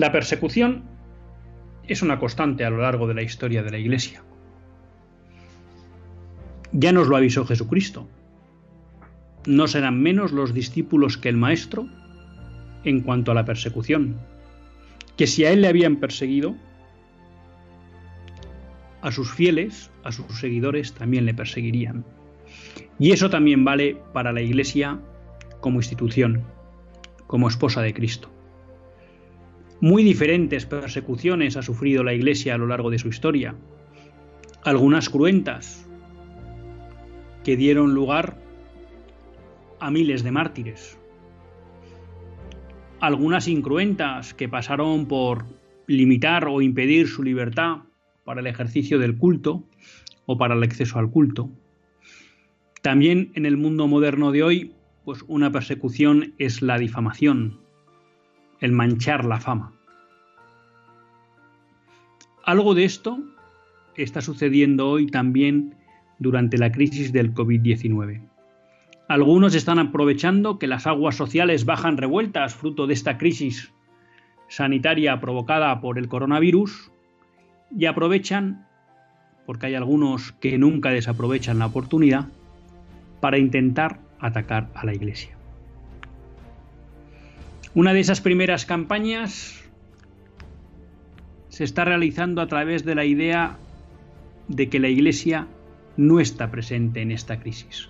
La persecución es una constante a lo largo de la historia de la Iglesia. Ya nos lo avisó Jesucristo. No serán menos los discípulos que el Maestro en cuanto a la persecución, que si a él le habían perseguido, a sus fieles, a sus seguidores también le perseguirían. Y eso también vale para la Iglesia como institución, como esposa de Cristo. Muy diferentes persecuciones ha sufrido la Iglesia a lo largo de su historia. Algunas cruentas que dieron lugar a miles de mártires. Algunas incruentas que pasaron por limitar o impedir su libertad para el ejercicio del culto o para el acceso al culto. También en el mundo moderno de hoy, pues una persecución es la difamación, el manchar la fama. Algo de esto está sucediendo hoy también durante la crisis del COVID-19. Algunos están aprovechando que las aguas sociales bajan revueltas fruto de esta crisis sanitaria provocada por el coronavirus y aprovechan, porque hay algunos que nunca desaprovechan la oportunidad, para intentar atacar a la Iglesia. Una de esas primeras campañas se está realizando a través de la idea de que la Iglesia no está presente en esta crisis,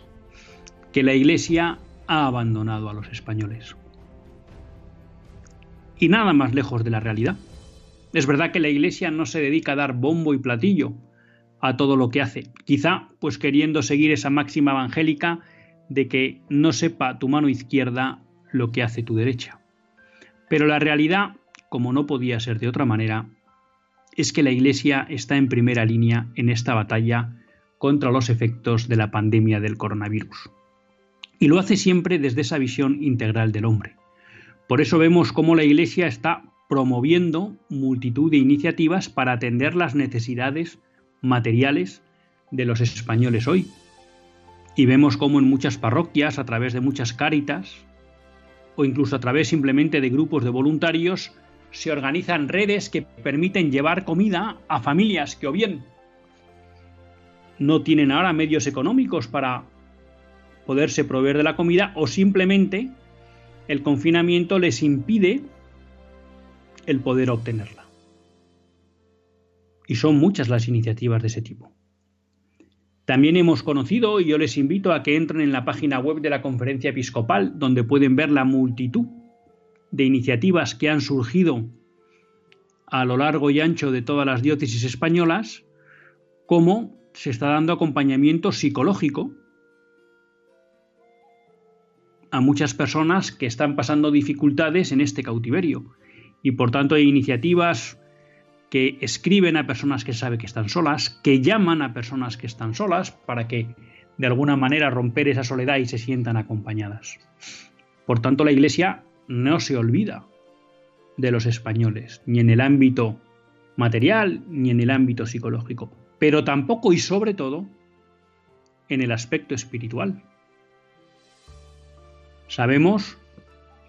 que la Iglesia ha abandonado a los españoles. Y nada más lejos de la realidad. Es verdad que la Iglesia no se dedica a dar bombo y platillo a todo lo que hace, quizá pues queriendo seguir esa máxima evangélica de que no sepa tu mano izquierda lo que hace tu derecha. Pero la realidad, como no podía ser de otra manera, es que la Iglesia está en primera línea en esta batalla contra los efectos de la pandemia del coronavirus. Y lo hace siempre desde esa visión integral del hombre. Por eso vemos cómo la Iglesia está promoviendo multitud de iniciativas para atender las necesidades materiales de los españoles hoy. Y vemos cómo en muchas parroquias, a través de muchas cáritas, o incluso a través simplemente de grupos de voluntarios, se organizan redes que permiten llevar comida a familias que o bien no tienen ahora medios económicos para poderse proveer de la comida o simplemente el confinamiento les impide el poder obtenerla. Y son muchas las iniciativas de ese tipo. También hemos conocido, y yo les invito a que entren en la página web de la Conferencia Episcopal, donde pueden ver la multitud de iniciativas que han surgido a lo largo y ancho de todas las diócesis españolas, cómo se está dando acompañamiento psicológico a muchas personas que están pasando dificultades en este cautiverio. Y por tanto hay iniciativas que escriben a personas que saben que están solas, que llaman a personas que están solas para que de alguna manera romper esa soledad y se sientan acompañadas. Por tanto, la Iglesia no se olvida de los españoles, ni en el ámbito material ni en el ámbito psicológico, pero tampoco y sobre todo en el aspecto espiritual. Sabemos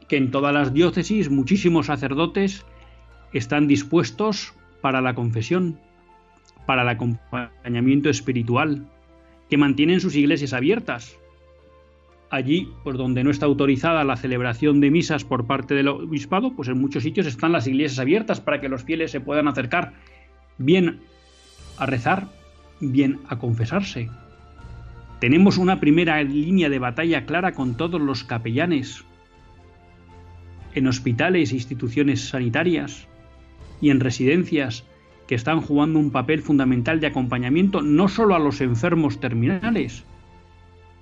que en todas las diócesis muchísimos sacerdotes están dispuestos para la confesión, para el acompañamiento espiritual, que mantienen sus iglesias abiertas. Allí, por donde no está autorizada la celebración de misas por parte del obispado, pues en muchos sitios están las iglesias abiertas para que los fieles se puedan acercar bien a rezar, bien a confesarse. Tenemos una primera línea de batalla clara con todos los capellanes en hospitales e instituciones sanitarias y en residencias que están jugando un papel fundamental de acompañamiento no solo a los enfermos terminales,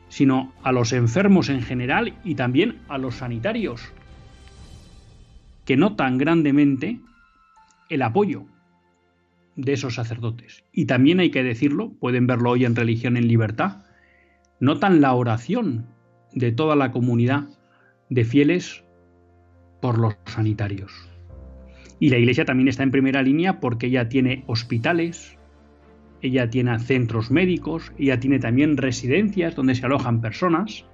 sino a los enfermos en general y también a los sanitarios, que notan grandemente el apoyo de esos sacerdotes. Y también hay que decirlo, pueden verlo hoy en Religión en Libertad, notan la oración de toda la comunidad de fieles por los sanitarios. Y la Iglesia también está en primera línea porque ella tiene hospitales, ella tiene centros médicos, ella tiene también residencias donde se alojan personas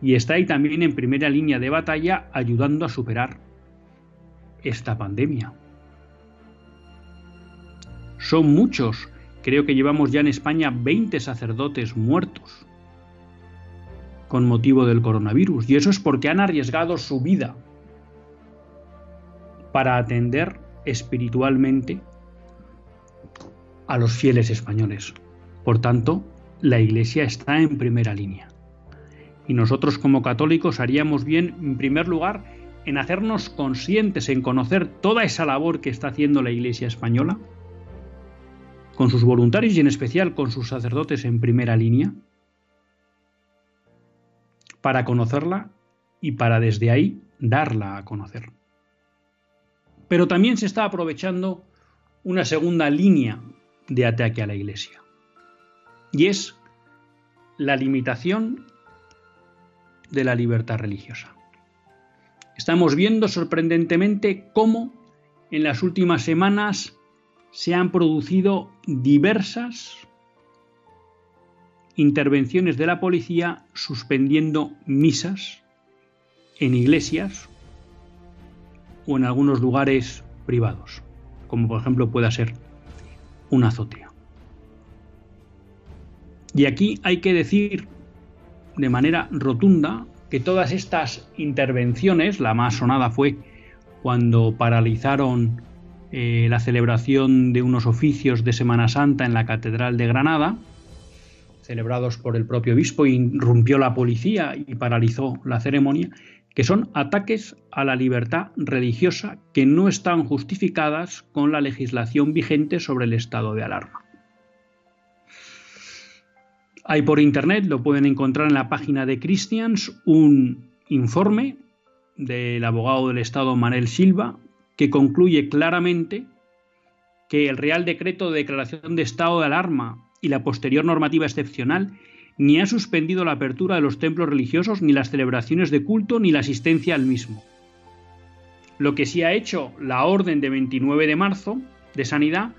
y está ahí también en primera línea de batalla ayudando a superar esta pandemia. Son muchos, creo que llevamos ya en España 20 sacerdotes muertos con motivo del coronavirus y eso es porque han arriesgado su vida para atender espiritualmente a los fieles españoles. Por tanto, la Iglesia está en primera línea. Y nosotros como católicos haríamos bien, en primer lugar, en hacernos conscientes, en conocer toda esa labor que está haciendo la Iglesia española, con sus voluntarios y en especial con sus sacerdotes en primera línea, para conocerla y para desde ahí darla a conocer. Pero también se está aprovechando una segunda línea de ataque a la Iglesia. Y es la limitación de la libertad religiosa. Estamos viendo sorprendentemente cómo en las últimas semanas se han producido diversas intervenciones de la policía suspendiendo misas en iglesias o en algunos lugares privados, como por ejemplo pueda ser una azotea. Y aquí hay que decir de manera rotunda que todas estas intervenciones, la más sonada fue cuando paralizaron eh, la celebración de unos oficios de Semana Santa en la Catedral de Granada, celebrados por el propio obispo, irrumpió la policía y paralizó la ceremonia, que son ataques a la libertad religiosa que no están justificadas con la legislación vigente sobre el estado de alarma. Hay por internet, lo pueden encontrar en la página de Christians, un informe del abogado del Estado Manel Silva que concluye claramente que el Real Decreto de Declaración de Estado de Alarma y la posterior normativa excepcional ni ha suspendido la apertura de los templos religiosos, ni las celebraciones de culto, ni la asistencia al mismo. Lo que sí ha hecho la orden de 29 de marzo de Sanidad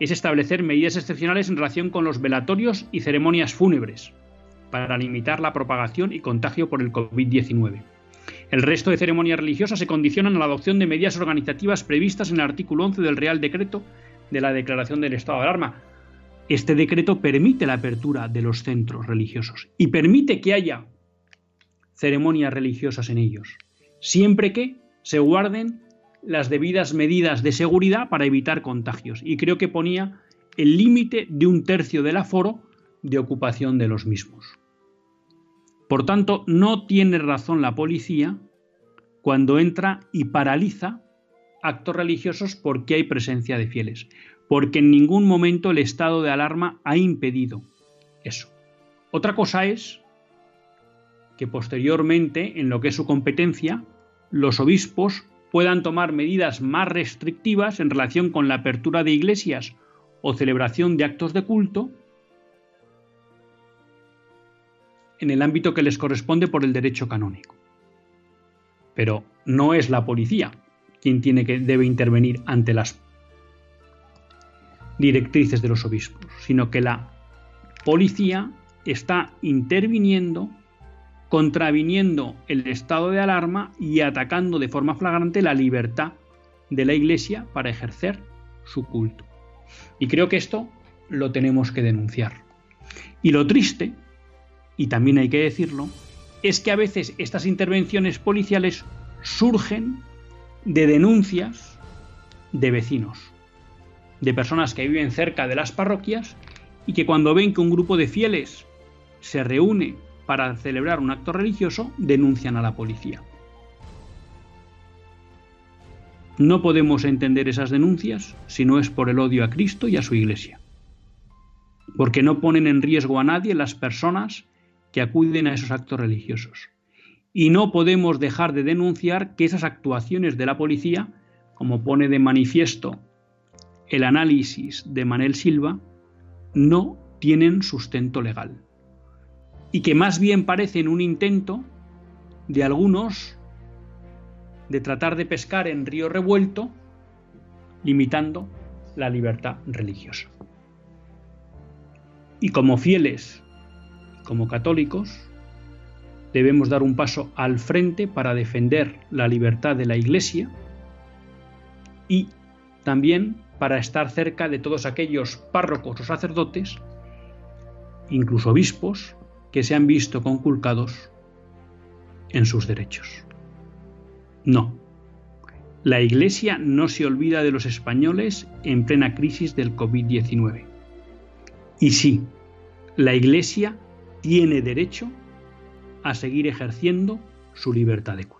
es establecer medidas excepcionales en relación con los velatorios y ceremonias fúnebres, para limitar la propagación y contagio por el COVID-19. El resto de ceremonias religiosas se condicionan a la adopción de medidas organizativas previstas en el artículo 11 del Real Decreto de la Declaración del Estado de Alarma, este decreto permite la apertura de los centros religiosos y permite que haya ceremonias religiosas en ellos, siempre que se guarden las debidas medidas de seguridad para evitar contagios. Y creo que ponía el límite de un tercio del aforo de ocupación de los mismos. Por tanto, no tiene razón la policía cuando entra y paraliza actos religiosos porque hay presencia de fieles porque en ningún momento el estado de alarma ha impedido eso. Otra cosa es que posteriormente, en lo que es su competencia, los obispos puedan tomar medidas más restrictivas en relación con la apertura de iglesias o celebración de actos de culto en el ámbito que les corresponde por el derecho canónico. Pero no es la policía quien tiene que debe intervenir ante las directrices de los obispos, sino que la policía está interviniendo, contraviniendo el estado de alarma y atacando de forma flagrante la libertad de la Iglesia para ejercer su culto. Y creo que esto lo tenemos que denunciar. Y lo triste, y también hay que decirlo, es que a veces estas intervenciones policiales surgen de denuncias de vecinos de personas que viven cerca de las parroquias y que cuando ven que un grupo de fieles se reúne para celebrar un acto religioso, denuncian a la policía. No podemos entender esas denuncias si no es por el odio a Cristo y a su Iglesia, porque no ponen en riesgo a nadie las personas que acuden a esos actos religiosos. Y no podemos dejar de denunciar que esas actuaciones de la policía, como pone de manifiesto el análisis de Manel Silva, no tienen sustento legal. Y que más bien parecen un intento de algunos de tratar de pescar en río revuelto, limitando la libertad religiosa. Y como fieles, como católicos, debemos dar un paso al frente para defender la libertad de la Iglesia y también para estar cerca de todos aquellos párrocos o sacerdotes, incluso obispos, que se han visto conculcados en sus derechos. No, la Iglesia no se olvida de los españoles en plena crisis del COVID-19. Y sí, la Iglesia tiene derecho a seguir ejerciendo su libertad de culto.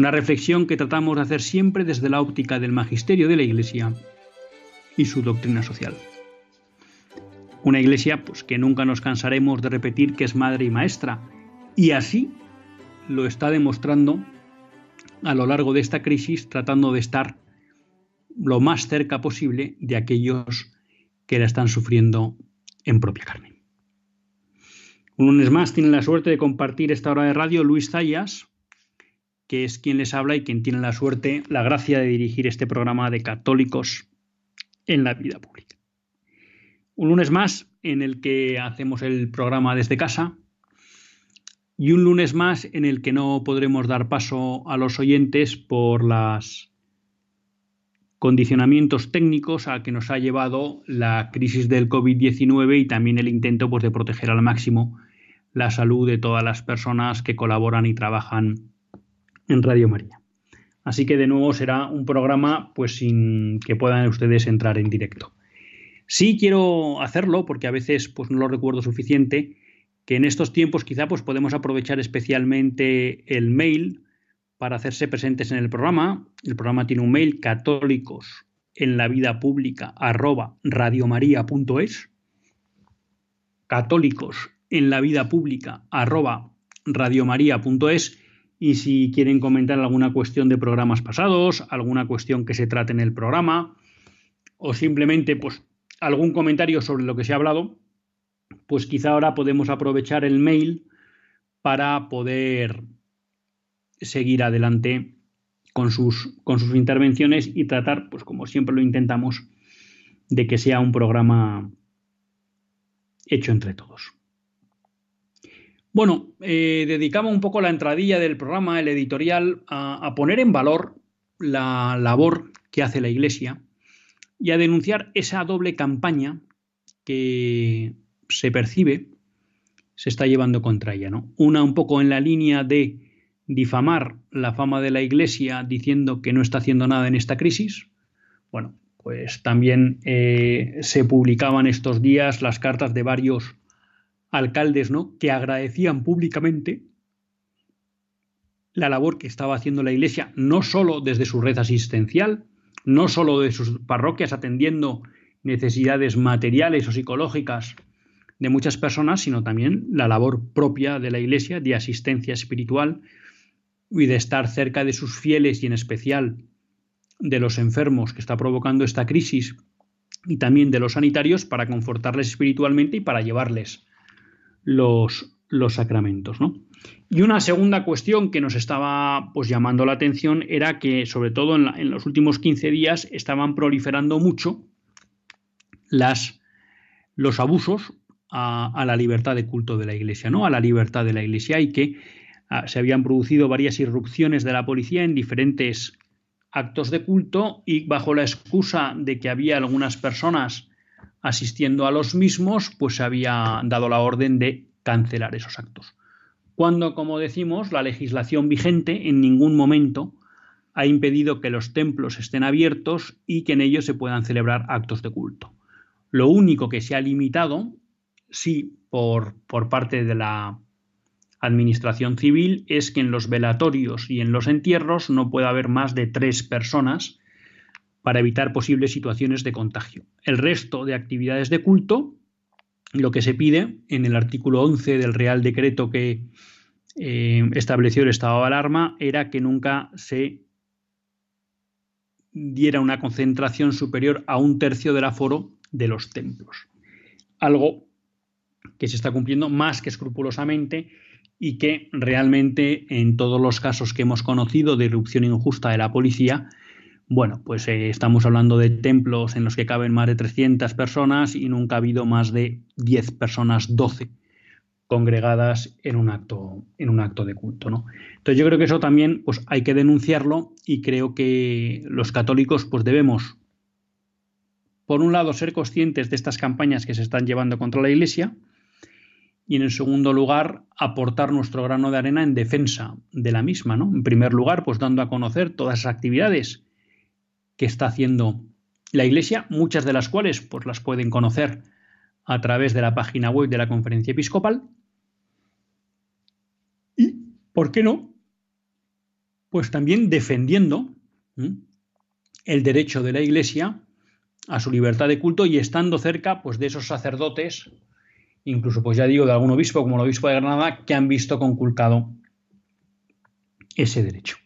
una reflexión que tratamos de hacer siempre desde la óptica del magisterio de la Iglesia y su doctrina social. Una Iglesia pues, que nunca nos cansaremos de repetir que es madre y maestra, y así lo está demostrando a lo largo de esta crisis, tratando de estar lo más cerca posible de aquellos que la están sufriendo en propia carne. Un lunes más tiene la suerte de compartir esta hora de radio Luis Zayas, que es quien les habla y quien tiene la suerte, la gracia de dirigir este programa de católicos en la vida pública. Un lunes más en el que hacemos el programa desde casa y un lunes más en el que no podremos dar paso a los oyentes por los condicionamientos técnicos a que nos ha llevado la crisis del COVID-19 y también el intento pues, de proteger al máximo la salud de todas las personas que colaboran y trabajan en Radio María. Así que de nuevo será un programa pues sin que puedan ustedes entrar en directo. Sí quiero hacerlo porque a veces pues no lo recuerdo suficiente que en estos tiempos quizá pues podemos aprovechar especialmente el mail para hacerse presentes en el programa. El programa tiene un mail católicos en la vida pública arroba radiomaria.es católicos en la vida pública arroba radiomaria.es y si quieren comentar alguna cuestión de programas pasados, alguna cuestión que se trate en el programa o simplemente pues algún comentario sobre lo que se ha hablado, pues quizá ahora podemos aprovechar el mail para poder seguir adelante con sus, con sus intervenciones y tratar, pues como siempre lo intentamos, de que sea un programa hecho entre todos. Bueno, eh, dedicamos un poco la entradilla del programa, el editorial, a, poner en valor la labor que hace la Iglesia y a denunciar esa doble campaña que se percibe se está llevando contra ella. ¿no? Una un poco en la línea de difamar la fama de la Iglesia diciendo que no está haciendo nada en esta crisis. Bueno, pues también eh, se publicaban estos días las cartas de varios alcaldes, ¿no? Que agradecían públicamente la labor que estaba haciendo la Iglesia, no solo desde su red asistencial, no solo de sus parroquias atendiendo necesidades materiales o psicológicas de muchas personas, sino también la labor propia de la Iglesia de asistencia espiritual y de estar cerca de sus fieles y en especial de los enfermos que está provocando esta crisis y también de los sanitarios para confortarles espiritualmente y para llevarles los, sacramentos. ¿no? Y una segunda cuestión que nos estaba pues, llamando la atención era que, sobre todo en, los últimos 15 días, estaban proliferando mucho las, los abusos a, a, la libertad de culto de la Iglesia, ¿no? a la libertad de la Iglesia y que ah, se habían producido varias irrupciones de la policía en diferentes actos de culto y bajo la excusa de que había algunas personas asistiendo a los mismos, pues se había dado la orden de cancelar esos actos. Cuando, como decimos, la legislación vigente en ningún momento ha impedido que los templos estén abiertos y que en ellos se puedan celebrar actos de culto. Lo único que se ha limitado, sí, por, por parte de la Administración Civil, es que en los velatorios y en los entierros no pueda haber más de tres personas para evitar posibles situaciones de contagio. El resto de actividades de culto lo que se pide en el artículo 11 del Real Decreto que eh, estableció el estado de alarma era que nunca se diera una concentración superior a un tercio del aforo de los templos. Algo que se está cumpliendo más que escrupulosamente y que realmente en todos los casos que hemos conocido de irrupción injusta de la policía bueno, pues eh, estamos hablando de templos en los que caben más de 300 personas y nunca ha habido más de 10 personas, 12 congregadas en un acto, en un acto de culto. ¿no? Entonces yo creo que eso también pues, hay que denunciarlo y creo que los católicos pues, debemos, por un lado, ser conscientes de estas campañas que se están llevando contra la Iglesia y, en el segundo lugar, aportar nuestro grano de arena en defensa de la misma. ¿no? En primer lugar, pues dando a conocer todas esas actividades que está haciendo la Iglesia, muchas de las cuales pues, las pueden conocer a través de la página web de la Conferencia Episcopal. Y, ¿por qué no? Pues también defendiendo el derecho de la Iglesia a su libertad de culto y estando cerca pues, de esos sacerdotes, incluso pues ya digo de algún obispo como el obispo de Granada, que han visto conculcado ese derecho.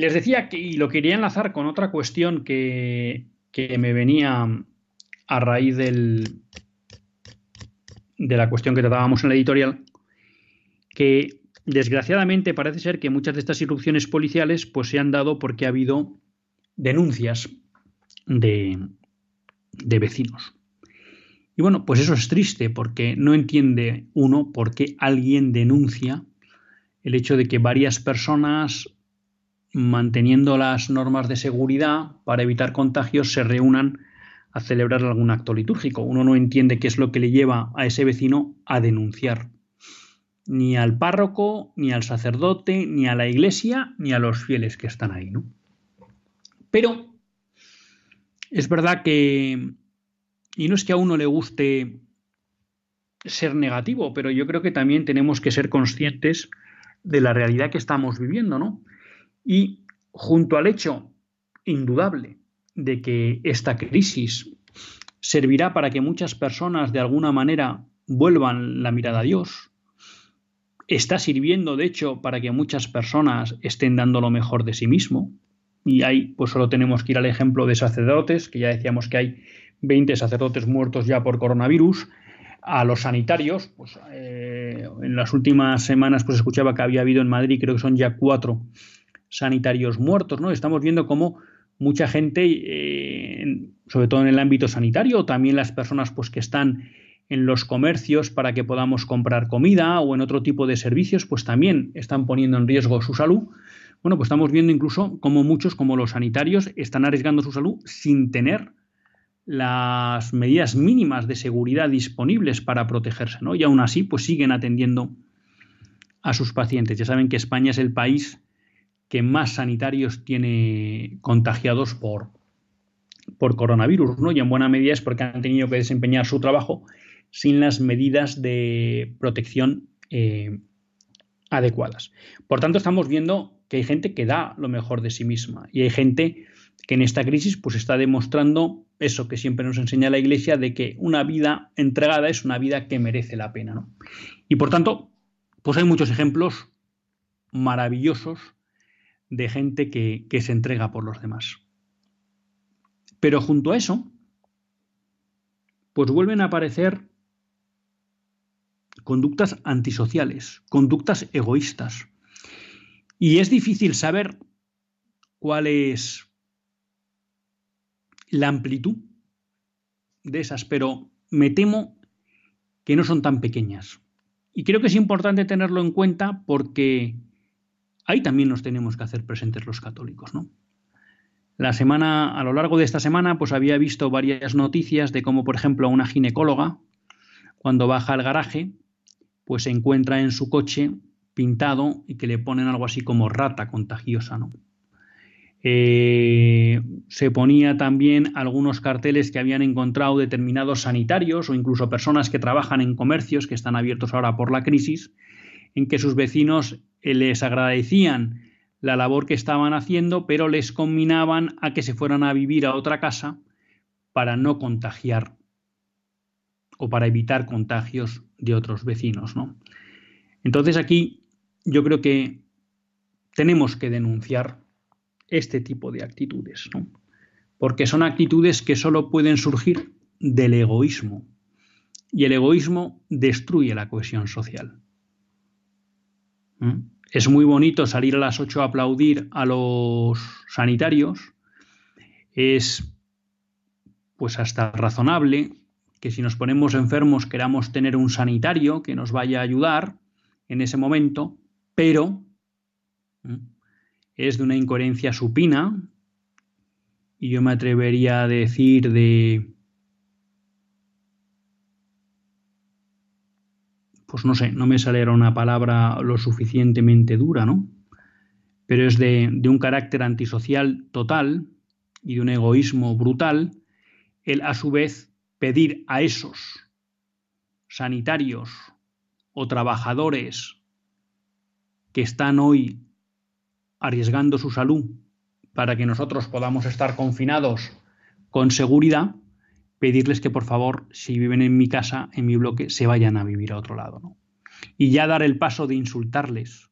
Les decía que, y lo quería enlazar con otra cuestión que, me venía a raíz del, de la cuestión que tratábamos en la editorial, que desgraciadamente parece ser que muchas de estas irrupciones policiales pues, se han dado porque ha habido denuncias de, de vecinos. Y bueno, pues eso es triste porque no entiende uno por qué alguien denuncia el hecho de que varias personas manteniendo las normas de seguridad para evitar contagios, se reúnan a celebrar algún acto litúrgico. Uno no entiende qué es lo que le lleva a ese vecino a denunciar. Ni al párroco, ni al sacerdote, ni a la iglesia, ni a los fieles que están ahí. ¿no? Pero es verdad que, y no es que a uno le guste ser negativo, pero yo creo que también tenemos que ser conscientes de la realidad que estamos viviendo, ¿no? Y junto al hecho indudable de que esta crisis servirá para que muchas personas de alguna manera vuelvan la mirada a Dios, está sirviendo de hecho para que muchas personas estén dando lo mejor de sí mismo. Y ahí pues solo tenemos que ir al ejemplo de sacerdotes, que ya decíamos que hay 20 sacerdotes muertos ya por coronavirus, a los sanitarios, pues eh, en las últimas semanas pues escuchaba que había habido en Madrid, creo que son ya cuatro sanitarios muertos, ¿no? Estamos viendo cómo mucha gente, eh, sobre todo en el ámbito sanitario, también las personas pues, que están en los comercios para que podamos comprar comida o en otro tipo de servicios, pues también están poniendo en riesgo su salud. Bueno, pues estamos viendo incluso cómo muchos, como los sanitarios, están arriesgando su salud sin tener las medidas mínimas de seguridad disponibles para protegerse, ¿no? Y aún así, pues siguen atendiendo a sus pacientes. Ya saben que España es el país que más sanitarios tiene contagiados por, por coronavirus, ¿no? Y en buena medida es porque han tenido que desempeñar su trabajo sin las medidas de protección eh, adecuadas. Por tanto, estamos viendo que hay gente que da lo mejor de sí misma y hay gente que en esta crisis pues está demostrando eso que siempre nos enseña la Iglesia de que una vida entregada es una vida que merece la pena, ¿no? Y por tanto, pues hay muchos ejemplos maravillosos de gente que, que se entrega por los demás. Pero junto a eso, pues vuelven a aparecer conductas antisociales, conductas egoístas. Y es difícil saber cuál es la amplitud de esas, pero me temo que no son tan pequeñas. Y creo que es importante tenerlo en cuenta porque ahí también nos tenemos que hacer presentes los católicos, ¿no? La semana, a lo largo de esta semana, pues había visto varias noticias de cómo, por ejemplo, una ginecóloga, cuando baja al garaje, pues se encuentra en su coche pintado y que le ponen algo así como rata contagiosa. Eh, se ponía también algunos carteles que habían encontrado determinados sanitarios o incluso personas que trabajan en comercios que están abiertos ahora por la crisis, en que sus vecinos les agradecían la labor que estaban haciendo, pero les combinaban a que se fueran a vivir a otra casa para no contagiar o para evitar contagios de otros vecinos. ¿no? Entonces aquí yo creo que tenemos que denunciar este tipo de actitudes, ¿no? porque son actitudes que solo pueden surgir del egoísmo y el egoísmo destruye la cohesión social. Es muy bonito salir a las 8 a aplaudir a los sanitarios, es pues hasta razonable que si nos ponemos enfermos queramos tener un sanitario que nos vaya a ayudar en ese momento, pero es de una incoherencia supina y yo me atrevería a decir de pues no sé, no me saliera una palabra lo suficientemente dura, ¿no? Pero es de, de, un carácter antisocial total y de un egoísmo brutal, el a su vez pedir a esos sanitarios o trabajadores que están hoy arriesgando su salud para que nosotros podamos estar confinados con seguridad, pedirles que por favor, si viven en mi casa, en mi bloque, se vayan a vivir a otro lado. ¿no? Y ya dar el paso de insultarles.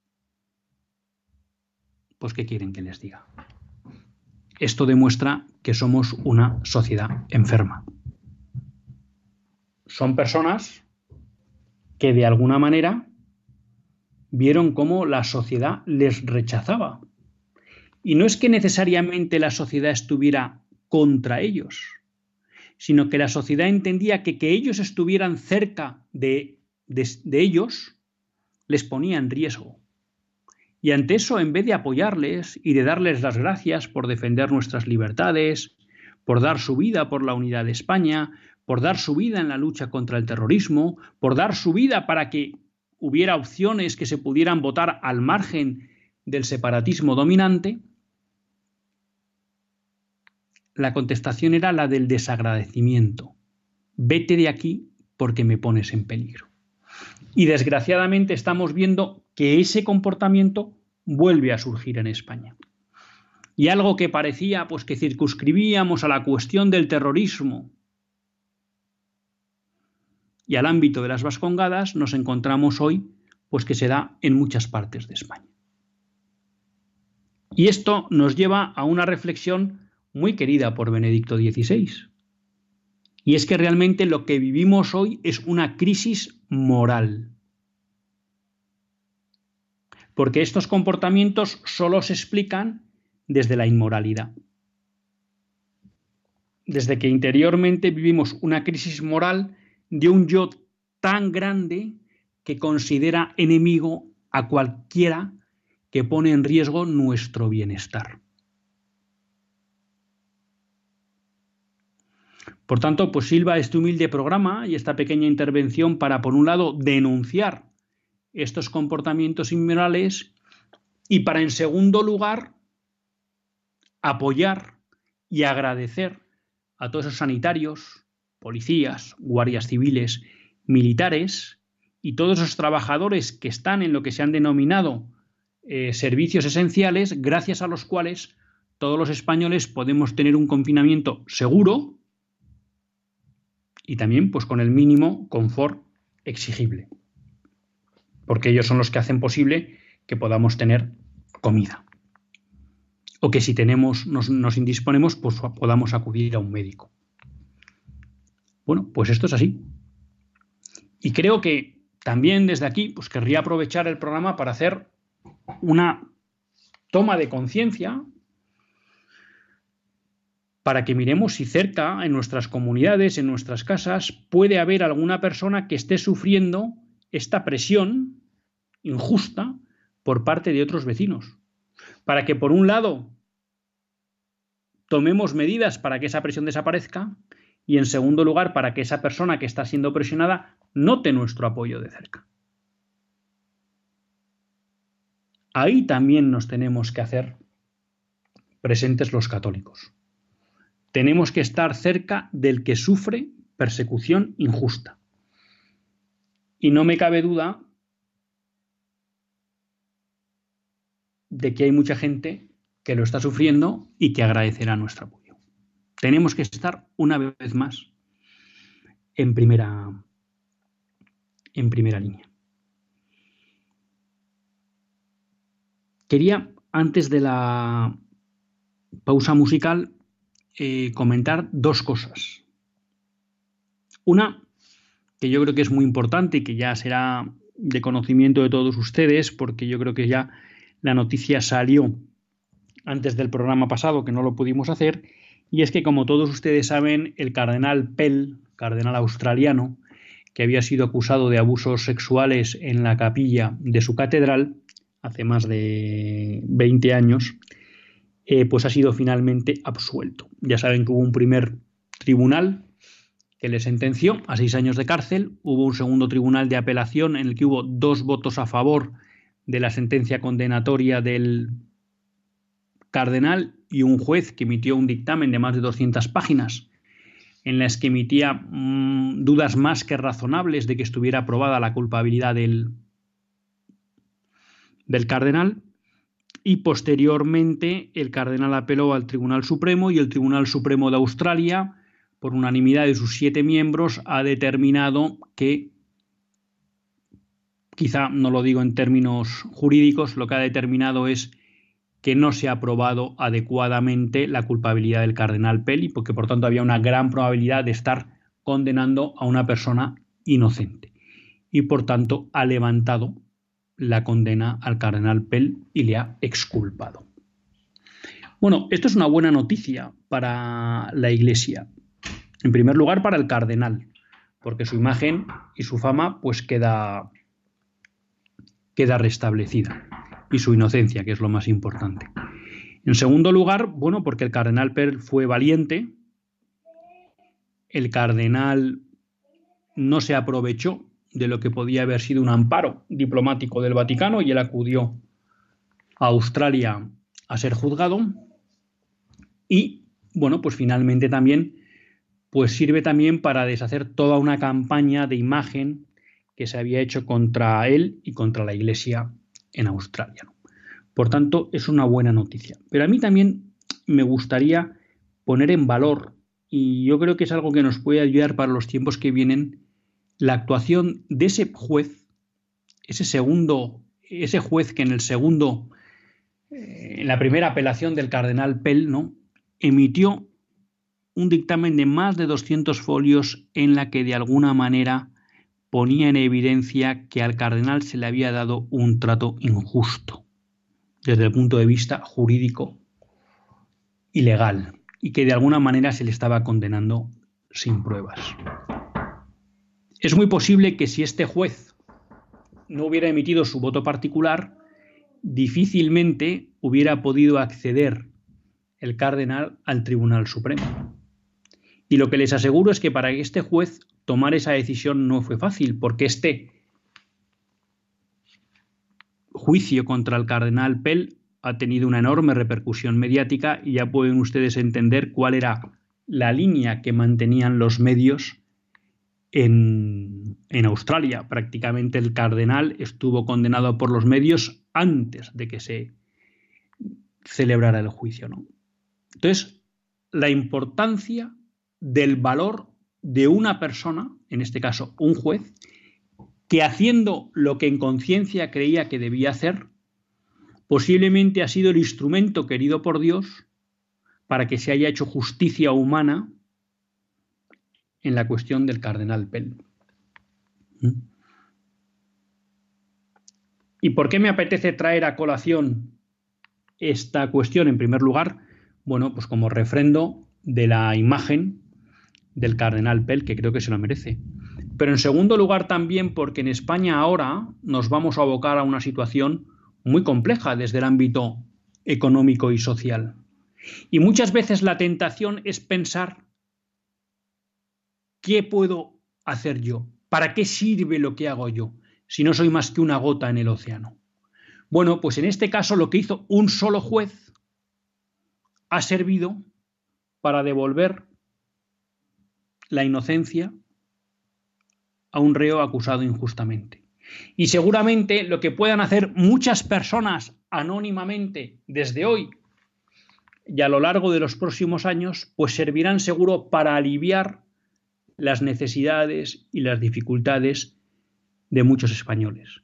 Pues, ¿qué quieren que les diga? Esto demuestra que somos una sociedad enferma. Son personas que de alguna manera vieron cómo la sociedad les rechazaba. Y no es que necesariamente la sociedad estuviera contra ellos, sino que la sociedad entendía que que ellos estuvieran cerca de, de, ellos les ponía en riesgo. Y ante eso, en vez de apoyarles y de darles las gracias por defender nuestras libertades, por dar su vida por la unidad de España, por dar su vida en la lucha contra el terrorismo, por dar su vida para que hubiera opciones que se pudieran votar al margen del separatismo dominante, la contestación era la del desagradecimiento. Vete de aquí porque me pones en peligro. Y desgraciadamente estamos viendo que ese comportamiento vuelve a surgir en España. Y algo que parecía pues que circunscribíamos a la cuestión del terrorismo y al ámbito de las vascongadas nos encontramos hoy pues que se da en muchas partes de España. Y esto nos lleva a una reflexión muy querida por Benedicto XVI. Y es que realmente lo que vivimos hoy es una crisis moral. Porque estos comportamientos solo se explican desde la inmoralidad. Desde que interiormente vivimos una crisis moral de un yo tan grande que considera enemigo a cualquiera que pone en riesgo nuestro bienestar. Por tanto, pues Silva este humilde programa y esta pequeña intervención para, por un lado, denunciar estos comportamientos inmorales y para, en segundo lugar, apoyar y agradecer a todos esos sanitarios, policías, guardias civiles, militares y todos esos trabajadores que están en lo que se han denominado eh, servicios esenciales, gracias a los cuales todos los españoles podemos tener un confinamiento seguro y también pues con el mínimo confort exigible. Porque ellos son los que hacen posible que podamos tener comida. O que si tenemos, nos, nos indisponemos, pues podamos acudir a un médico. Bueno, pues esto es así. Y creo que también desde aquí, pues querría aprovechar el programa para hacer una toma de conciencia para que miremos si cerca, en nuestras comunidades, en nuestras casas, puede haber alguna persona que esté sufriendo esta presión injusta por parte de otros vecinos. Para que, por un lado, tomemos medidas para que esa presión desaparezca y, en segundo lugar, para que esa persona que está siendo presionada note nuestro apoyo de cerca. Ahí también nos tenemos que hacer presentes los católicos. Tenemos que estar cerca del que sufre persecución injusta. Y no me cabe duda de que hay mucha gente que lo está sufriendo y que agradecerá nuestro apoyo. Tenemos que estar una vez más en primera, en primera línea. Quería, antes de la pausa musical, eh, comentar dos cosas. Una, que yo creo que es muy importante y que ya será de conocimiento de todos ustedes, porque yo creo que ya la noticia salió antes del programa pasado, que no lo pudimos hacer, y es que como todos ustedes saben, el cardenal Pell, cardenal australiano, que había sido acusado de abusos sexuales en la capilla de su catedral hace más de 20 años, eh, pues ha sido finalmente absuelto. Ya saben que hubo un primer tribunal que le sentenció a seis años de cárcel, hubo un segundo tribunal de apelación en el que hubo dos votos a favor de la sentencia condenatoria del cardenal y un juez que emitió un dictamen de más de 200 páginas en las que emitía mm, dudas más que razonables de que estuviera aprobada la culpabilidad del, del cardenal y posteriormente el cardenal apeló al Tribunal Supremo y el Tribunal Supremo de Australia, por unanimidad de sus siete miembros, ha determinado que, quizá no lo digo en términos jurídicos, lo que ha determinado es que no se ha aprobado adecuadamente la culpabilidad del cardenal Peli, porque por tanto había una gran probabilidad de estar condenando a una persona inocente. Y por tanto ha levantado la condena al cardenal Pell y le ha exculpado. Bueno, esto es una buena noticia para la Iglesia. En primer lugar, para el cardenal, porque su imagen y su fama pues queda, queda restablecida y su inocencia, que es lo más importante. En segundo lugar, bueno, porque el cardenal Pell fue valiente, el cardenal no se aprovechó de lo que podía haber sido un amparo diplomático del Vaticano y él acudió a Australia a ser juzgado y bueno, pues finalmente también pues sirve también para deshacer toda una campaña de imagen que se había hecho contra él y contra la Iglesia en Australia. Por tanto, es una buena noticia. Pero a mí también me gustaría poner en valor, y yo creo que es algo que nos puede ayudar para los tiempos que vienen, la actuación de ese juez, ese segundo, ese juez que en el segundo, eh, en la primera apelación del cardenal Pell, ¿no? emitió un dictamen de más de 200 folios en la que de alguna manera ponía en evidencia que al cardenal se le había dado un trato injusto desde el punto de vista jurídico y legal y que de alguna manera se le estaba condenando sin pruebas. Es muy posible que si este juez no hubiera emitido su voto particular, difícilmente hubiera podido acceder el cardenal al Tribunal Supremo. Y lo que les aseguro es que para este juez tomar esa decisión no fue fácil, porque este juicio contra el cardenal Pell ha tenido una enorme repercusión mediática y ya pueden ustedes entender cuál era la línea que mantenían los medios en, Australia. Prácticamente el cardenal estuvo condenado por los medios antes de que se celebrara el juicio. ¿no? Entonces, la importancia del valor de una persona, en este caso un juez, que haciendo lo que en conciencia creía que debía hacer, posiblemente ha sido el instrumento querido por Dios para que se haya hecho justicia humana en la cuestión del cardenal Pell. ¿Mm? ¿Y por qué me apetece traer a colación esta cuestión en primer lugar? Bueno, pues como refrendo de la imagen del cardenal Pell, que creo que se lo merece. Pero en segundo lugar también porque en España ahora nos vamos a abocar a una situación muy compleja desde el ámbito económico y social. Y muchas veces la tentación es pensar, ¿qué puedo hacer yo? ¿Para qué sirve lo que hago yo si no soy más que una gota en el océano? Bueno, pues en este caso lo que hizo un solo juez ha servido para devolver la inocencia a un reo acusado injustamente. Y seguramente lo que puedan hacer muchas personas anónimamente desde hoy y a lo largo de los próximos años, pues servirán seguro para aliviar las necesidades y las dificultades de muchos españoles.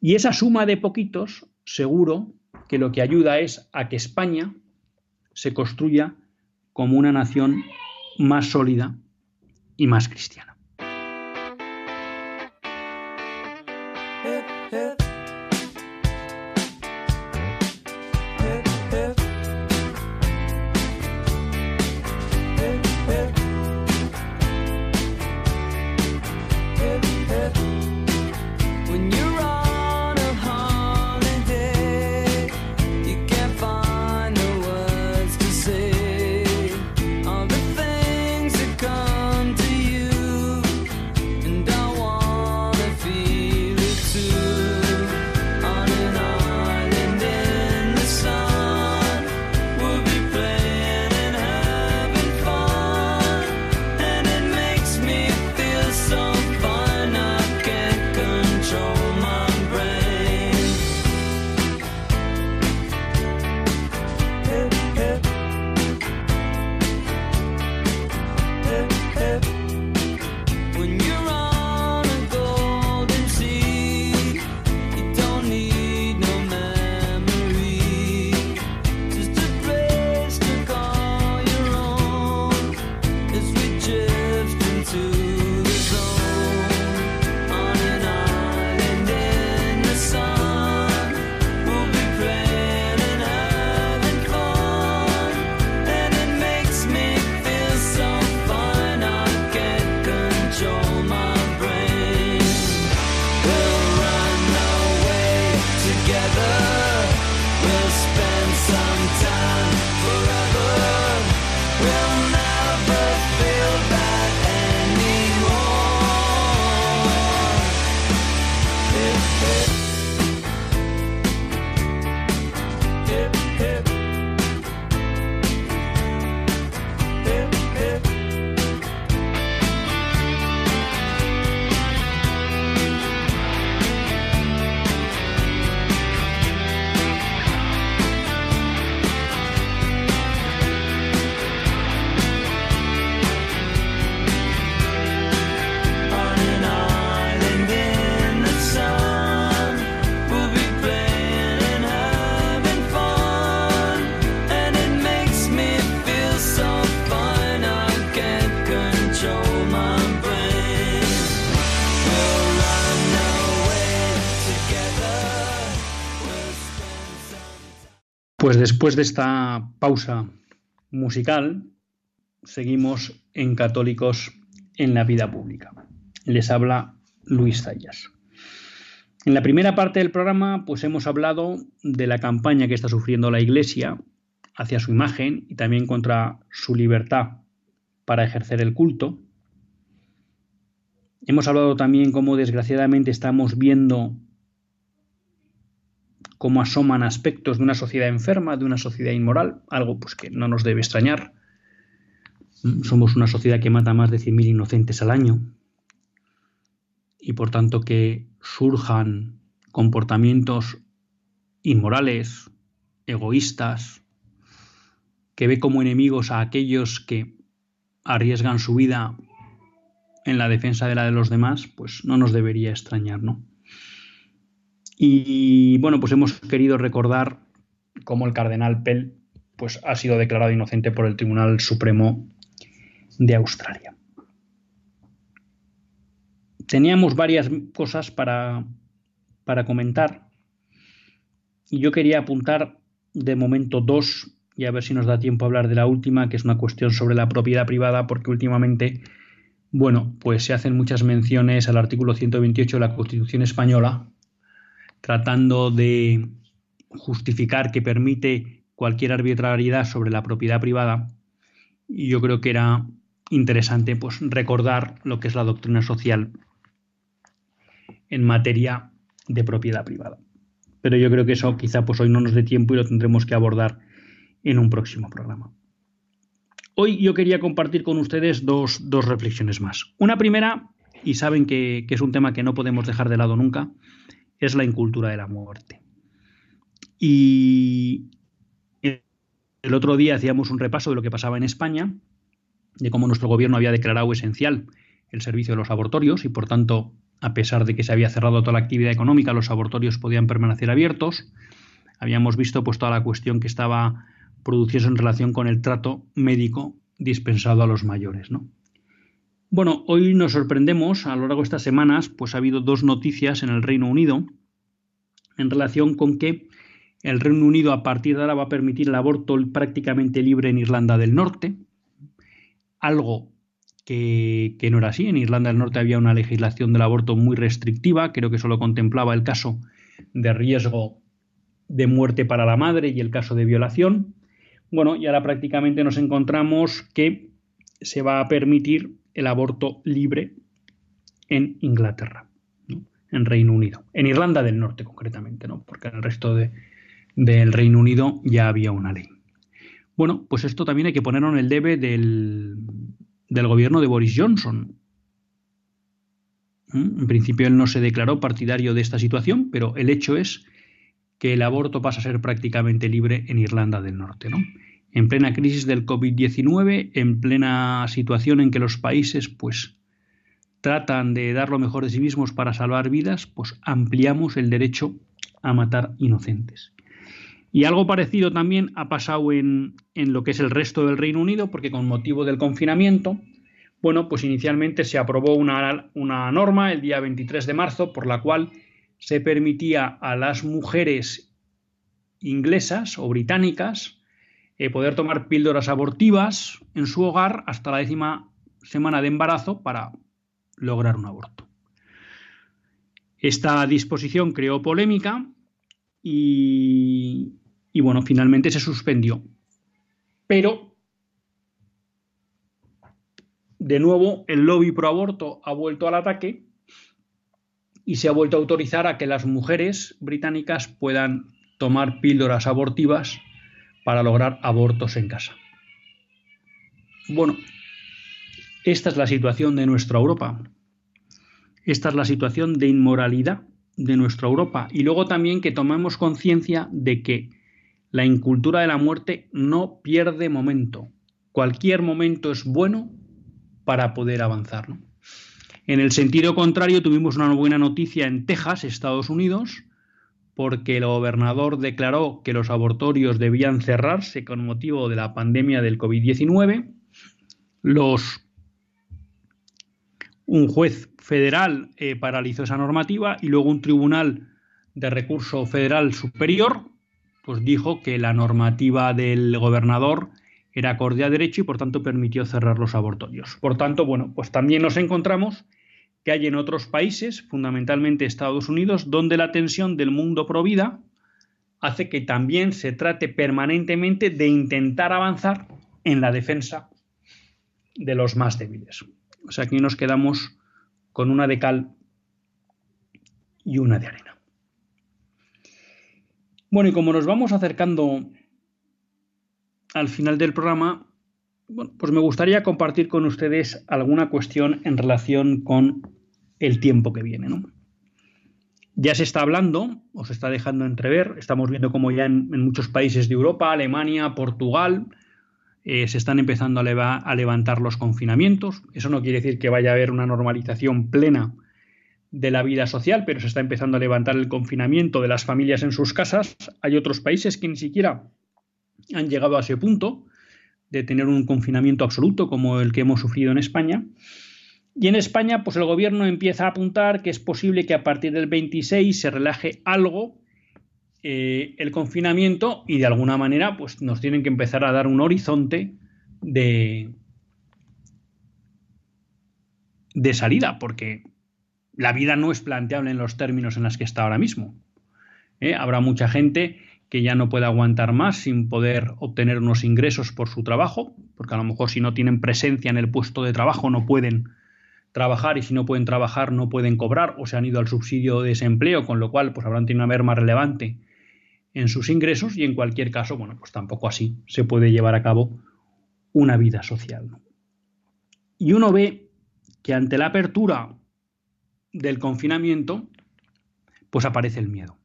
Y esa suma de poquitos, seguro que lo que ayuda es a que España se construya como una nación más sólida y más cristiana. Pues después de esta pausa musical, seguimos en Católicos en la Vida Pública. Les habla Luis Zayas. En la primera parte del programa, pues hemos hablado de la campaña que está sufriendo la Iglesia hacia su imagen y también contra su libertad para ejercer el culto. Hemos hablado también cómo desgraciadamente estamos viendo cómo asoman aspectos de una sociedad enferma, de una sociedad inmoral, algo pues que no nos debe extrañar. Somos una sociedad que mata más de 100.000 inocentes al año y por tanto que surjan comportamientos inmorales, egoístas, que ve como enemigos a aquellos que arriesgan su vida en la defensa de la de los demás, pues no nos debería extrañar, ¿no? Y bueno, pues hemos querido recordar cómo el cardenal Pell pues, ha sido declarado inocente por el Tribunal Supremo de Australia. Teníamos varias cosas para, para comentar y yo quería apuntar de momento dos y a ver si nos da tiempo a hablar de la última, que es una cuestión sobre la propiedad privada, porque últimamente, bueno, pues se hacen muchas menciones al artículo 128 de la Constitución española, tratando de justificar que permite cualquier arbitrariedad sobre la propiedad privada. Y yo creo que era interesante pues, recordar lo que es la doctrina social en materia de propiedad privada. Pero yo creo que eso quizá pues hoy no nos dé tiempo y lo tendremos que abordar en un próximo programa. Hoy yo quería compartir con ustedes dos, reflexiones más. Una primera, y saben que es un tema que no podemos dejar de lado nunca, es la incultura de la muerte. Y el otro día hacíamos un repaso de lo que pasaba en España, de cómo nuestro gobierno había declarado esencial el servicio de los abortorios y por tanto, a pesar de que se había cerrado toda la actividad económica, los abortorios podían permanecer abiertos. Habíamos visto pues toda la cuestión que estaba produciese en relación con el trato médico dispensado a los mayores. ¿no? Bueno, hoy nos sorprendemos, a lo largo de estas semanas, pues ha habido dos noticias en el Reino Unido en relación con que el Reino Unido a partir de ahora va a permitir el aborto prácticamente libre en Irlanda del Norte, algo que, no era así. En Irlanda del Norte había una legislación del aborto muy restrictiva, creo que solo contemplaba el caso de riesgo de muerte para la madre y el caso de violación. Bueno, y ahora prácticamente nos encontramos que se va a permitir el aborto libre en Inglaterra, en Reino Unido, en Irlanda del Norte concretamente, ¿no? porque en el resto del Reino Unido ya había una ley. Bueno, pues esto también hay que ponerlo en el debe del, del gobierno de Boris Johnson. ¿Mm? En principio él no se declaró partidario de esta situación, pero el hecho es que el aborto pasa a ser prácticamente libre en Irlanda del Norte, ¿no? En plena crisis del COVID-19, en plena situación en que los países pues tratan de dar lo mejor de sí mismos para salvar vidas, pues ampliamos el derecho a matar inocentes. Y algo parecido también ha pasado en, en, lo que es el resto del Reino Unido, porque con motivo del confinamiento, bueno, pues inicialmente se aprobó una, una norma el día 23 de marzo por la cual se permitía a las mujeres inglesas o británicas eh, poder tomar píldoras abortivas en su hogar hasta la décima semana de embarazo para lograr un aborto. Esta disposición creó polémica y, y bueno, finalmente se suspendió. Pero, de nuevo, el lobby pro aborto ha vuelto al ataque y se ha vuelto a autorizar a que las mujeres británicas puedan tomar píldoras abortivas para lograr abortos en casa. Bueno, esta es la situación de nuestra Europa. Esta es la situación de inmoralidad de nuestra Europa. Y luego también que tomemos conciencia de que la incultura de la muerte no pierde momento. Cualquier momento es bueno para poder avanzar. En el sentido contrario, tuvimos una buena noticia en Texas, Estados Unidos, porque el gobernador declaró que los abortorios debían cerrarse con motivo de la pandemia del COVID-19. Los un juez federal eh, paralizó esa normativa y luego un tribunal de recurso federal superior pues dijo que la normativa del gobernador era acorde a derecho y por tanto permitió cerrar los abortorios. Por tanto, bueno, pues también nos encontramos que hay en otros países, fundamentalmente Estados Unidos, donde la tensión del mundo pro vida hace que también se trate permanentemente de intentar avanzar en la defensa de los más débiles. O sea, aquí nos quedamos con una de cal y una de arena. Bueno, y como nos vamos acercando al final del programa, pues me gustaría compartir con ustedes alguna cuestión en relación con el tiempo que viene. Ya se está hablando, o se está dejando entrever, estamos viendo como ya en, muchos países de Europa, Alemania, Portugal, eh, se están empezando a, a, levantar los confinamientos. Eso no quiere decir que vaya a haber una normalización plena de la vida social, pero se está empezando a levantar el confinamiento de las familias en sus casas. Hay otros países que ni siquiera han llegado a ese punto de tener un confinamiento absoluto como el que hemos sufrido en España. Y en España, pues el gobierno empieza a apuntar que es posible que a partir del 26 se relaje algo eh, el confinamiento y de alguna manera, pues nos tienen que empezar a dar un horizonte de, de salida, porque la vida no es planteable en los términos en los que está ahora mismo. ¿eh? Habrá mucha gente que ya no puede aguantar más sin poder obtener unos ingresos por su trabajo, porque a lo mejor si no tienen presencia en el puesto de trabajo no pueden trabajar y si no pueden trabajar no pueden cobrar o se han ido al subsidio de desempleo, con lo cual pues habrán tenido una merma relevante en sus ingresos y en cualquier caso, bueno, pues tampoco así se puede llevar a cabo una vida social. Y uno ve que ante la apertura del confinamiento, pues aparece el miedo.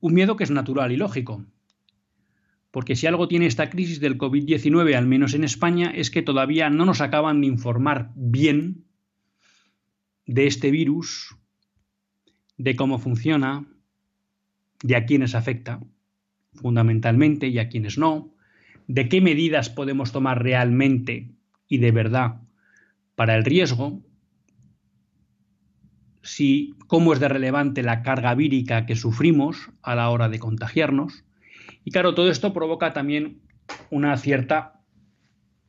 Un miedo que es natural y lógico, porque si algo tiene esta crisis del COVID-19, al menos en España, es que todavía no nos acaban de informar bien de este virus, de cómo funciona, de a quiénes afecta, fundamentalmente, y a quiénes no, de qué medidas podemos tomar realmente y de verdad para el riesgo, si cómo es de relevante la carga vírica que sufrimos a la hora de contagiarnos. Y claro, todo esto provoca también una cierta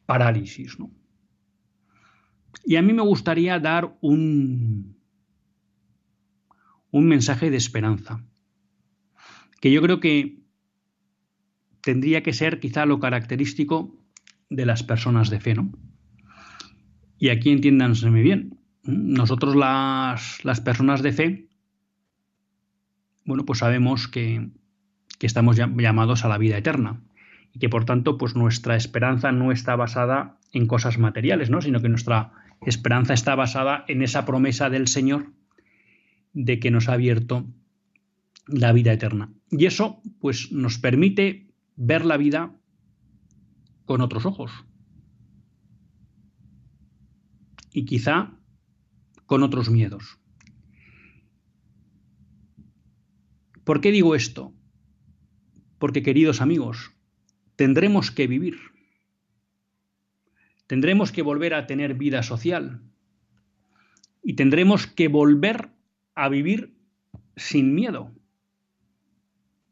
parálisis. Y a mí me gustaría dar un, un mensaje de esperanza, que yo creo que tendría que ser quizá lo característico de las personas de fe. ¿no? Y aquí entiéndanseme bien, nosotros las, personas de fe, bueno, pues sabemos que, estamos llamados a la vida eterna y que por tanto, pues nuestra esperanza no está basada en cosas materiales, ¿no? Sino que nuestra esperanza está basada en esa promesa del Señor de que nos ha abierto la vida eterna. Y eso, pues, nos permite ver la vida con otros ojos. Y quizá con otros miedos. ¿Por qué digo esto? Porque, queridos amigos, tendremos que vivir. Tendremos que volver a tener vida social. Y tendremos que volver a vivir sin miedo.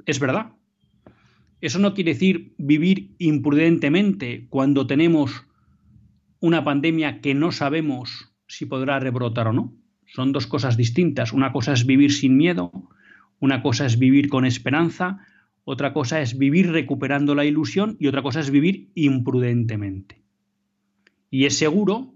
Es verdad. Eso no quiere decir vivir imprudentemente cuando tenemos una pandemia que no sabemos si podrá rebrotar o no. Son dos cosas distintas. Una cosa es vivir sin miedo, una cosa es vivir con esperanza, otra cosa es vivir recuperando la ilusión y otra cosa es vivir imprudentemente. Y es seguro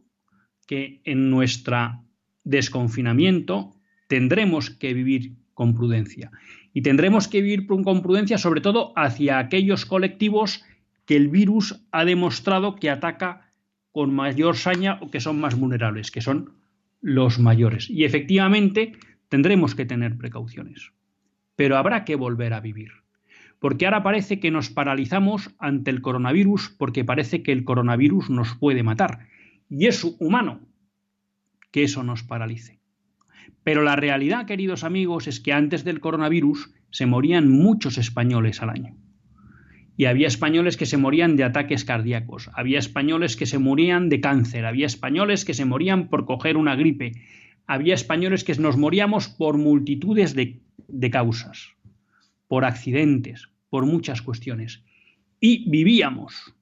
que en nuestro desconfinamiento tendremos que vivir con prudencia. Y tendremos que vivir con prudencia sobre todo hacia aquellos colectivos que el virus ha demostrado que ataca con mayor saña o que son más vulnerables, que son los mayores. Y efectivamente tendremos que tener precauciones. Pero habrá que volver a vivir. Porque ahora parece que nos paralizamos ante el coronavirus porque parece que el coronavirus nos puede matar. Y es humano que eso nos paralice. Pero la realidad, queridos amigos, es que antes del coronavirus se morían muchos españoles al año y había españoles que se morían de ataques cardíacos, había españoles que se morían de cáncer, había españoles que se morían por coger una gripe, había españoles que nos moríamos por multitudes de, de causas, por accidentes, por muchas cuestiones. Y vivíamos.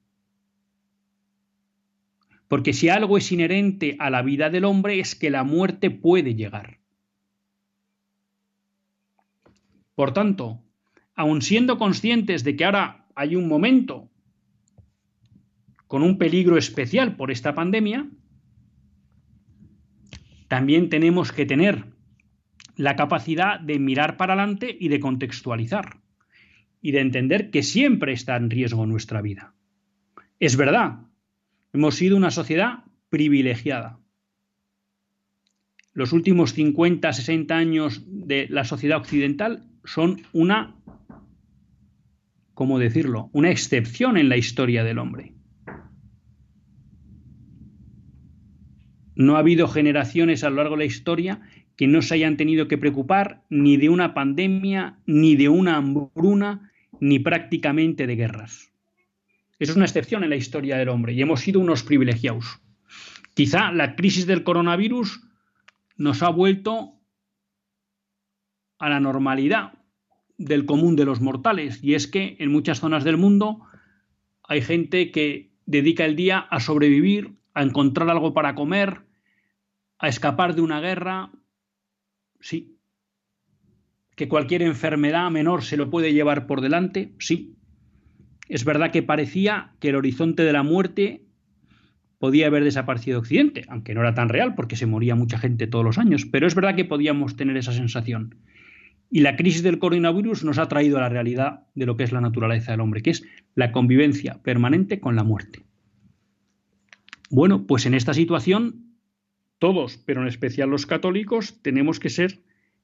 Porque si algo es inherente a la vida del hombre es que la muerte puede llegar. Por tanto, aun siendo conscientes de que ahora hay un momento con un peligro especial por esta pandemia, también tenemos que tener la capacidad de mirar para adelante y de contextualizar y de entender que siempre está en riesgo nuestra vida. Es verdad, hemos sido una sociedad privilegiada. Los últimos 50, 60 años de la sociedad occidental son una, ¿cómo decirlo?, una excepción en la historia del hombre. No ha habido generaciones a lo largo de la historia que no se hayan tenido que preocupar ni de una pandemia, ni de una hambruna, ni prácticamente de guerras. Eso es una excepción en la historia del hombre y hemos sido unos privilegiados. Quizá la crisis del coronavirus nos ha vuelto a la normalidad del común de los mortales y es que en muchas zonas del mundo hay gente que dedica el día a sobrevivir, a encontrar algo para comer, a escapar de una guerra, Sí. ¿Que cualquier enfermedad menor se lo puede llevar por delante? Sí. Es verdad que parecía que el horizonte de la muerte podía haber desaparecido Occidente, aunque no era tan real porque se moría mucha gente todos los años, pero es verdad que podíamos tener esa sensación. Y la crisis del coronavirus nos ha traído a la realidad de lo que es la naturaleza del hombre, que es la convivencia permanente con la muerte. Bueno, pues en esta situación todos, pero en especial los católicos, tenemos que ser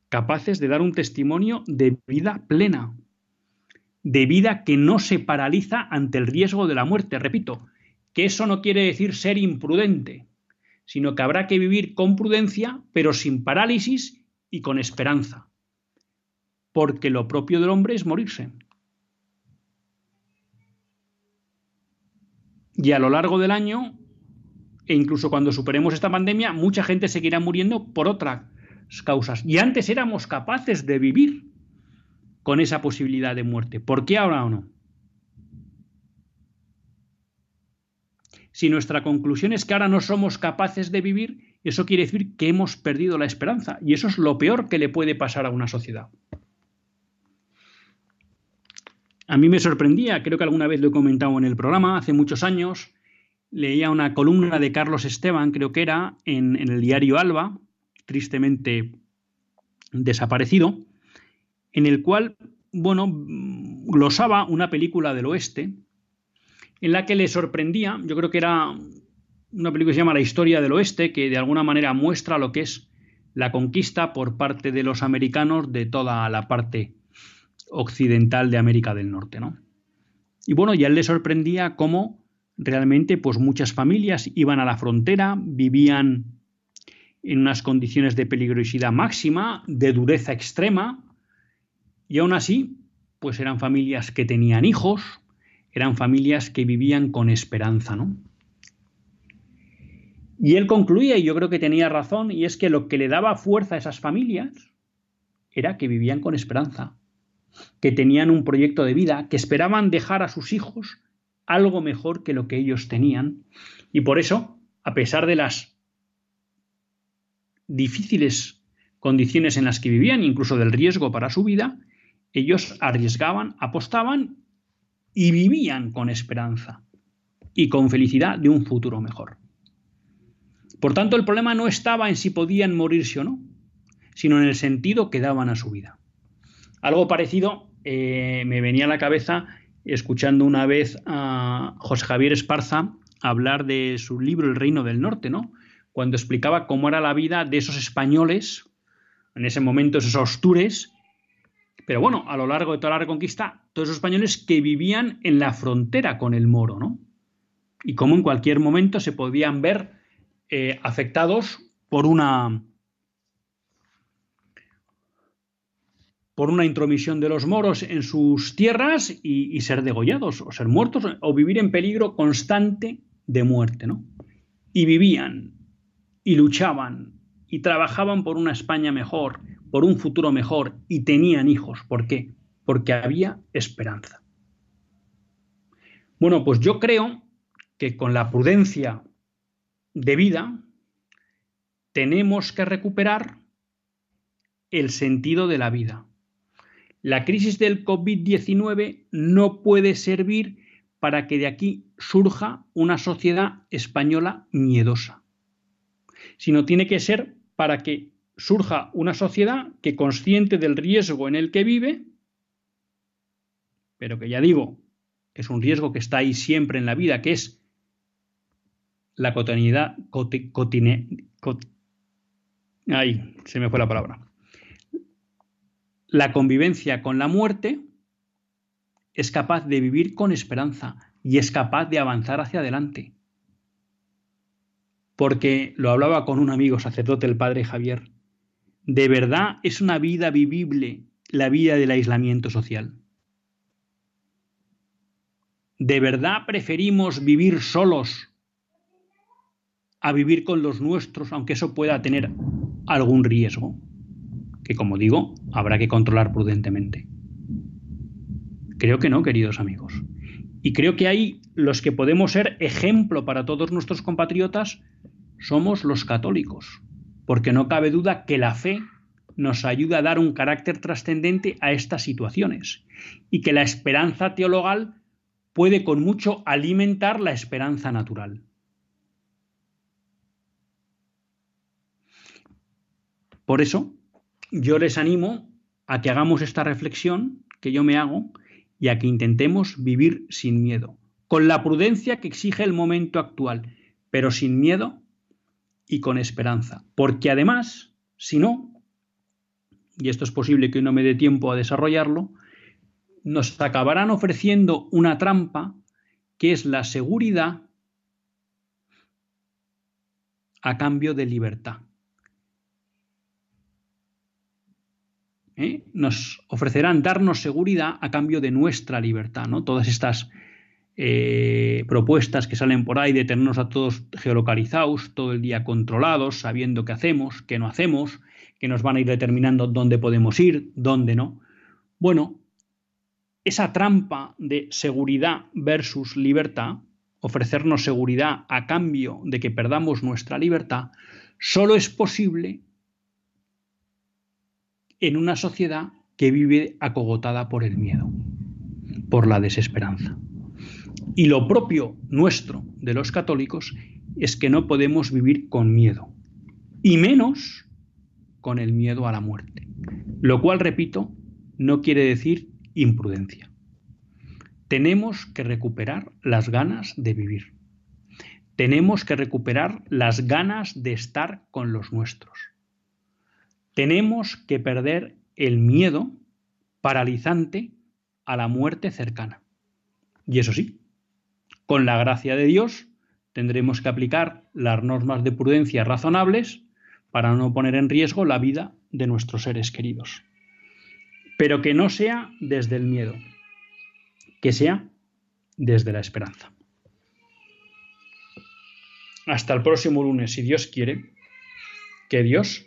capaces de dar un testimonio de vida plena, de vida que no se paraliza ante el riesgo de la muerte. Repito, que eso no quiere decir ser imprudente, sino que habrá que vivir con prudencia, pero sin parálisis y con esperanza, porque lo propio del hombre es morirse. Y a lo largo del año e incluso cuando superemos esta pandemia, mucha gente seguirá muriendo por otras causas. Y antes éramos capaces de vivir con esa posibilidad de muerte. ¿Por qué ahora o no? Si nuestra conclusión es que ahora no somos capaces de vivir, eso quiere decir que hemos perdido la esperanza. Y eso es lo peor que le puede pasar a una sociedad. A mí me sorprendía, creo que alguna vez lo he comentado en el programa, hace muchos años, leía una columna de Carlos Esteban, creo que era, en, el diario Alba, tristemente desaparecido, en el cual, bueno, glosaba una película del oeste, en la que le sorprendía, yo creo que era una película que se llama La historia del oeste, que de alguna manera muestra lo que es la conquista por parte de los americanos de toda la parte occidental de América del Norte, ¿no? Y bueno, ya le sorprendía cómo realmente pues muchas familias iban a la frontera, vivían en unas condiciones de peligrosidad máxima, de dureza extrema, y aún así, pues eran familias que tenían hijos, eran familias que vivían con esperanza, ¿no? Y él concluía, y yo creo que tenía razón, y es que lo que le daba fuerza a esas familias era que vivían con esperanza, que tenían un proyecto de vida, que esperaban dejar a sus hijos algo mejor que lo que ellos tenían. Y por eso, a pesar de las difíciles condiciones en las que vivían, incluso del riesgo para su vida, ellos arriesgaban, apostaban y vivían con esperanza y con felicidad de un futuro mejor. Por tanto, el problema no estaba en si podían morirse o no, sino en el sentido que daban a su vida. Algo parecido eh, me venía a la cabeza escuchando una vez a José Javier Esparza hablar de su libro El Reino del Norte, ¿no? Cuando explicaba cómo era la vida de esos españoles, en ese momento esos ostures, pero bueno, a lo largo de toda la reconquista, todos esos españoles que vivían en la frontera con el moro, ¿no? Y cómo en cualquier momento se podían ver eh, afectados por una por una intromisión de los moros en sus tierras y, ser degollados o ser muertos o vivir en peligro constante de muerte, ¿no? Y vivían y luchaban y trabajaban por una España mejor, por un futuro mejor y tenían hijos. ¿Por qué? Porque había esperanza. Bueno, pues yo creo que con la prudencia de vida tenemos que recuperar el sentido de la vida la crisis del COVID-19 no puede servir para que de aquí surja una sociedad española miedosa, sino tiene que ser para que surja una sociedad que consciente del riesgo en el que vive, pero que ya digo, es un riesgo que está ahí siempre en la vida, que es la cotidianidad, cotine, ahí se me fue la palabra. La convivencia con la muerte es capaz de vivir con esperanza y es capaz de avanzar hacia adelante. Porque lo hablaba con un amigo sacerdote, el padre Javier, de verdad es una vida vivible la vida del aislamiento social. ¿De verdad preferimos vivir solos a vivir con los nuestros, aunque eso pueda tener algún riesgo? Que como digo, habrá que controlar prudentemente. Creo que no, queridos amigos. Y creo que hay los que podemos ser ejemplo para todos nuestros compatriotas somos los católicos, porque no cabe duda que la fe nos ayuda a dar un carácter trascendente a estas situaciones y que la esperanza teologal puede con mucho alimentar la esperanza natural. Por eso, yo les animo a que hagamos esta reflexión que yo me hago y a que intentemos vivir sin miedo, con la prudencia que exige el momento actual, pero sin miedo y con esperanza. Porque además, si no, y esto es posible que no me dé tiempo a desarrollarlo, nos acabarán ofreciendo una trampa que es la seguridad a cambio de libertad. ¿Eh? Nos ofrecerán darnos seguridad a cambio de nuestra libertad, ¿no? Todas estas eh, propuestas que salen por ahí de tenernos a todos geolocalizados, todo el día controlados, sabiendo qué hacemos, qué no hacemos, que nos van a ir determinando dónde podemos ir, dónde no. Bueno, esa trampa de seguridad versus libertad, ofrecernos seguridad a cambio de que perdamos nuestra libertad, solo es posible en una sociedad que vive acogotada por el miedo, por la desesperanza. Y lo propio nuestro de los católicos es que no podemos vivir con miedo, y menos con el miedo a la muerte, lo cual, repito, no quiere decir imprudencia. Tenemos que recuperar las ganas de vivir. Tenemos que recuperar las ganas de estar con los nuestros. Tenemos que perder el miedo paralizante a la muerte cercana. Y eso sí, con la gracia de Dios tendremos que aplicar las normas de prudencia razonables para no poner en riesgo la vida de nuestros seres queridos pero que no sea desde el miedo, que sea desde la esperanza. Hasta el próximo lunes, si Dios quiere, que Dios